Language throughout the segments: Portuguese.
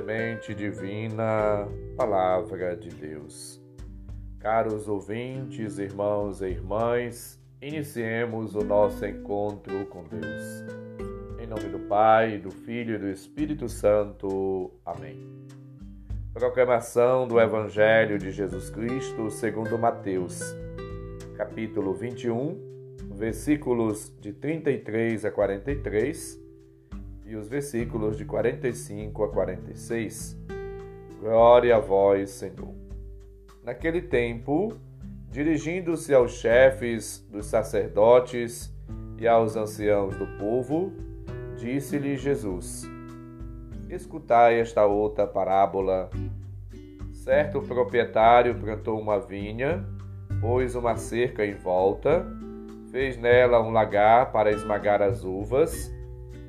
Semente divina, Palavra de Deus. Caros ouvintes, irmãos e irmãs, iniciemos o nosso encontro com Deus. Em nome do Pai, do Filho e do Espírito Santo. Amém. Proclamação do Evangelho de Jesus Cristo segundo Mateus, capítulo 21, versículos de 33 a 43 e os versículos de 45 a 46. Glória a vós, Senhor. Naquele tempo, dirigindo-se aos chefes dos sacerdotes e aos anciãos do povo, disse-lhe Jesus: Escutai esta outra parábola. Certo proprietário plantou uma vinha, pôs uma cerca em volta, fez nela um lagar para esmagar as uvas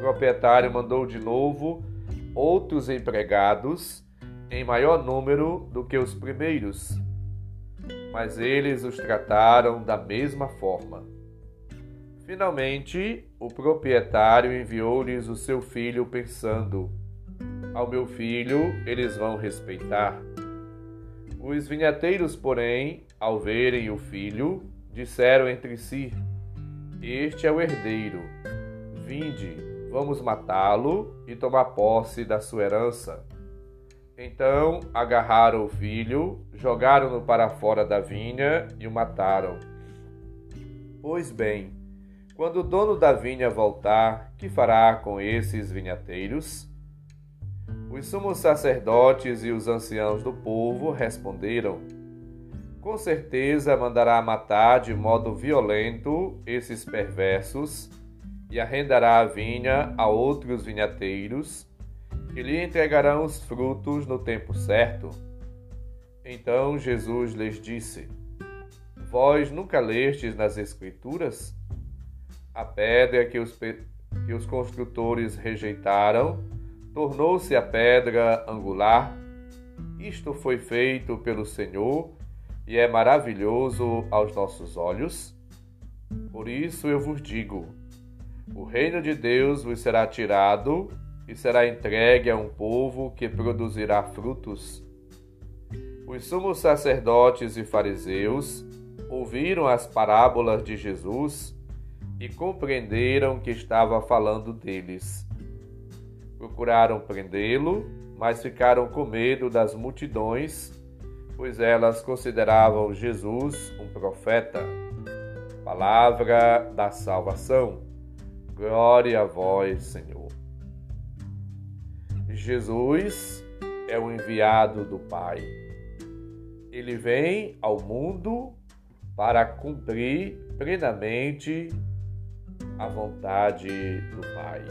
proprietário mandou de novo outros empregados em maior número do que os primeiros, mas eles os trataram da mesma forma. Finalmente, o proprietário enviou-lhes o seu filho, pensando: Ao meu filho eles vão respeitar. Os vinhateiros, porém, ao verem o filho, disseram entre si: Este é o herdeiro. Vinde, Vamos matá-lo e tomar posse da sua herança. Então agarraram o filho, jogaram-no para fora da vinha e o mataram. Pois bem, quando o dono da vinha voltar, que fará com esses vinhateiros? Os sumos sacerdotes e os anciãos do povo responderam: Com certeza mandará matar de modo violento esses perversos e arrendará a vinha a outros vinhateiros, que lhe entregarão os frutos no tempo certo. Então Jesus lhes disse: Vós nunca lestes nas Escrituras? A pedra que os, que os construtores rejeitaram tornou-se a pedra angular. Isto foi feito pelo Senhor e é maravilhoso aos nossos olhos. Por isso eu vos digo: o reino de Deus vos será tirado e será entregue a um povo que produzirá frutos. Os sumos sacerdotes e fariseus ouviram as parábolas de Jesus e compreenderam que estava falando deles. Procuraram prendê-lo, mas ficaram com medo das multidões, pois elas consideravam Jesus um profeta. Palavra da salvação. Glória a vós, Senhor. Jesus é o enviado do Pai. Ele vem ao mundo para cumprir plenamente a vontade do Pai.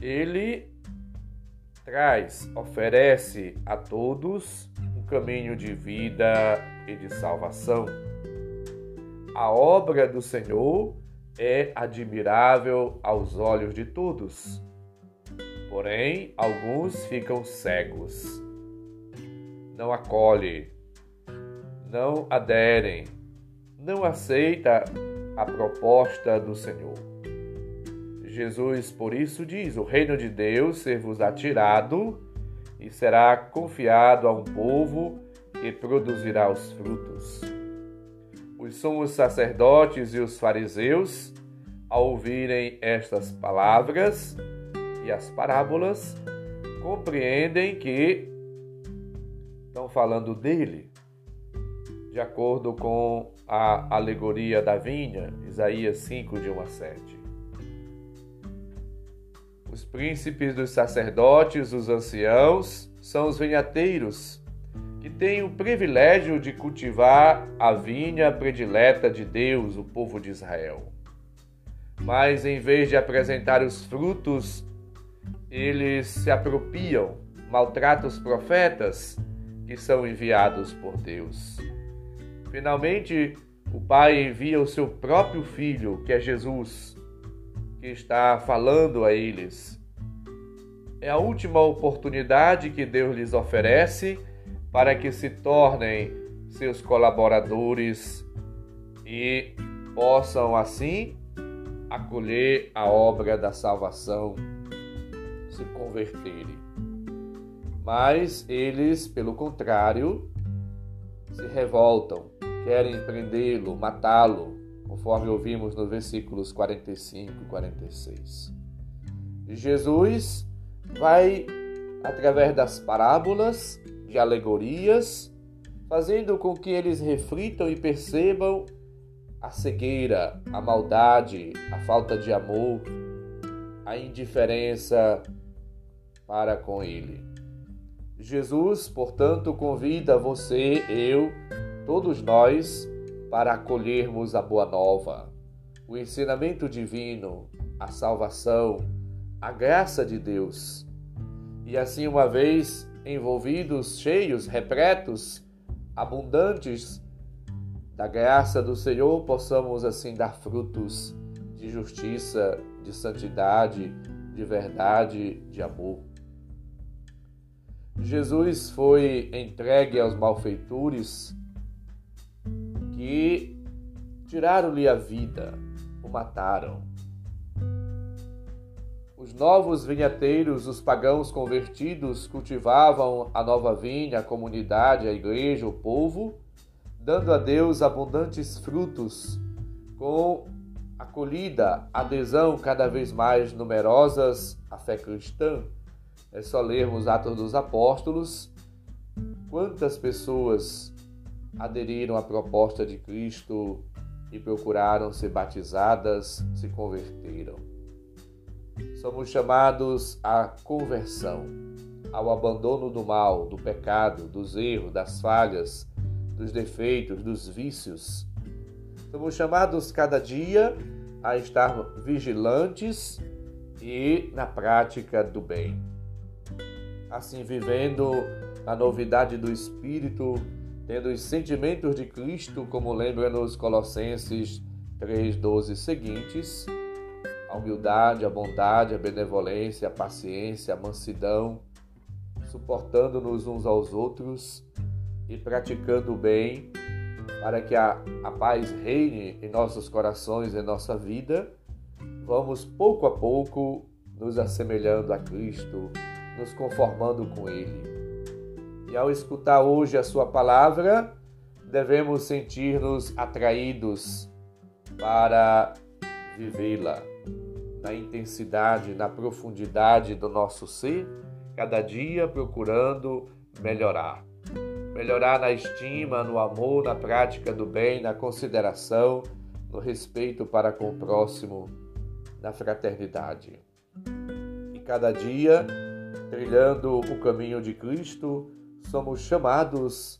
Ele traz, oferece a todos um caminho de vida e de salvação. A obra do Senhor é admirável aos olhos de todos. Porém, alguns ficam cegos. Não acolhe, não aderem, não aceita a proposta do Senhor. Jesus, por isso, diz: O reino de Deus ser-vos-á tirado e será confiado a um povo que produzirá os frutos. Os sumos sacerdotes e os fariseus, ao ouvirem estas palavras e as parábolas, compreendem que estão falando dele, de acordo com a alegoria da vinha, Isaías 5, de 1 a 7. Os príncipes dos sacerdotes, os anciãos, são os vinhateiros que tem o privilégio de cultivar a vinha predileta de Deus, o povo de Israel. Mas em vez de apresentar os frutos eles se apropriam, maltratam os profetas que são enviados por Deus. Finalmente, o Pai envia o seu próprio Filho, que é Jesus, que está falando a eles. É a última oportunidade que Deus lhes oferece para que se tornem seus colaboradores e possam assim acolher a obra da salvação, se converterem. Mas eles, pelo contrário, se revoltam, querem prendê-lo, matá-lo, conforme ouvimos nos versículos 45 e 46. E Jesus vai, através das parábolas, de alegorias, fazendo com que eles reflitam e percebam a cegueira, a maldade, a falta de amor, a indiferença para com Ele. Jesus, portanto, convida você, eu, todos nós, para acolhermos a Boa Nova, o ensinamento divino, a salvação, a graça de Deus. E assim, uma vez envolvidos, cheios, repletos, abundantes da graça do Senhor, possamos assim dar frutos de justiça, de santidade, de verdade, de amor. Jesus foi entregue aos malfeitores que tiraram-lhe a vida, o mataram. Os novos vinhateiros, os pagãos convertidos, cultivavam a nova vinha, a comunidade, a igreja, o povo, dando a Deus abundantes frutos, com acolhida, adesão cada vez mais numerosas à fé cristã. É só lermos Atos dos Apóstolos. Quantas pessoas aderiram à proposta de Cristo e procuraram ser batizadas, se converteram. Somos chamados à conversão, ao abandono do mal, do pecado, dos erros, das falhas, dos defeitos, dos vícios. Somos chamados cada dia a estar vigilantes e na prática do bem. Assim, vivendo a novidade do Espírito, tendo os sentimentos de Cristo, como lembra nos Colossenses 3,12 seguintes, a humildade, a bondade, a benevolência, a paciência, a mansidão, suportando-nos uns aos outros, e praticando o bem, para que a, a paz reine em nossos corações, em nossa vida, vamos pouco a pouco nos assemelhando a Cristo, nos conformando com Ele. E ao escutar hoje a Sua palavra, devemos sentir-nos atraídos para vivê-la na intensidade, na profundidade do nosso ser, cada dia procurando melhorar melhorar na estima, no amor, na prática do bem, na consideração, no respeito para com o próximo, na fraternidade. E cada dia, trilhando o caminho de Cristo, somos chamados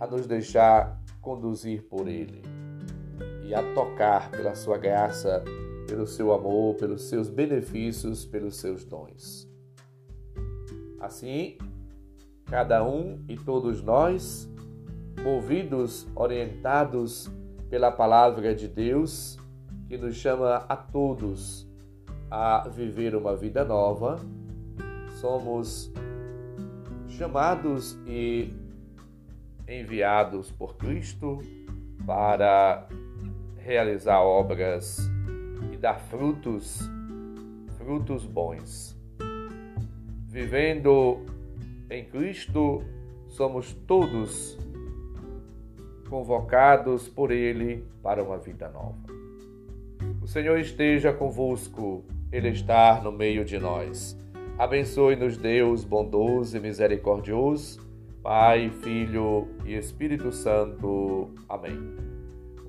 a nos deixar conduzir por Ele e a tocar pela Sua graça, pelo seu amor, pelos seus benefícios, pelos seus dons. Assim, cada um e todos nós, movidos, orientados pela palavra de Deus, que nos chama a todos a viver uma vida nova, somos chamados e enviados por Cristo para realizar obras dar frutos, frutos bons. Vivendo em Cristo somos todos convocados por Ele para uma vida nova. O Senhor esteja convosco, Ele está no meio de nós. Abençoe-nos, Deus bondoso e misericordioso, Pai, Filho e Espírito Santo. Amém.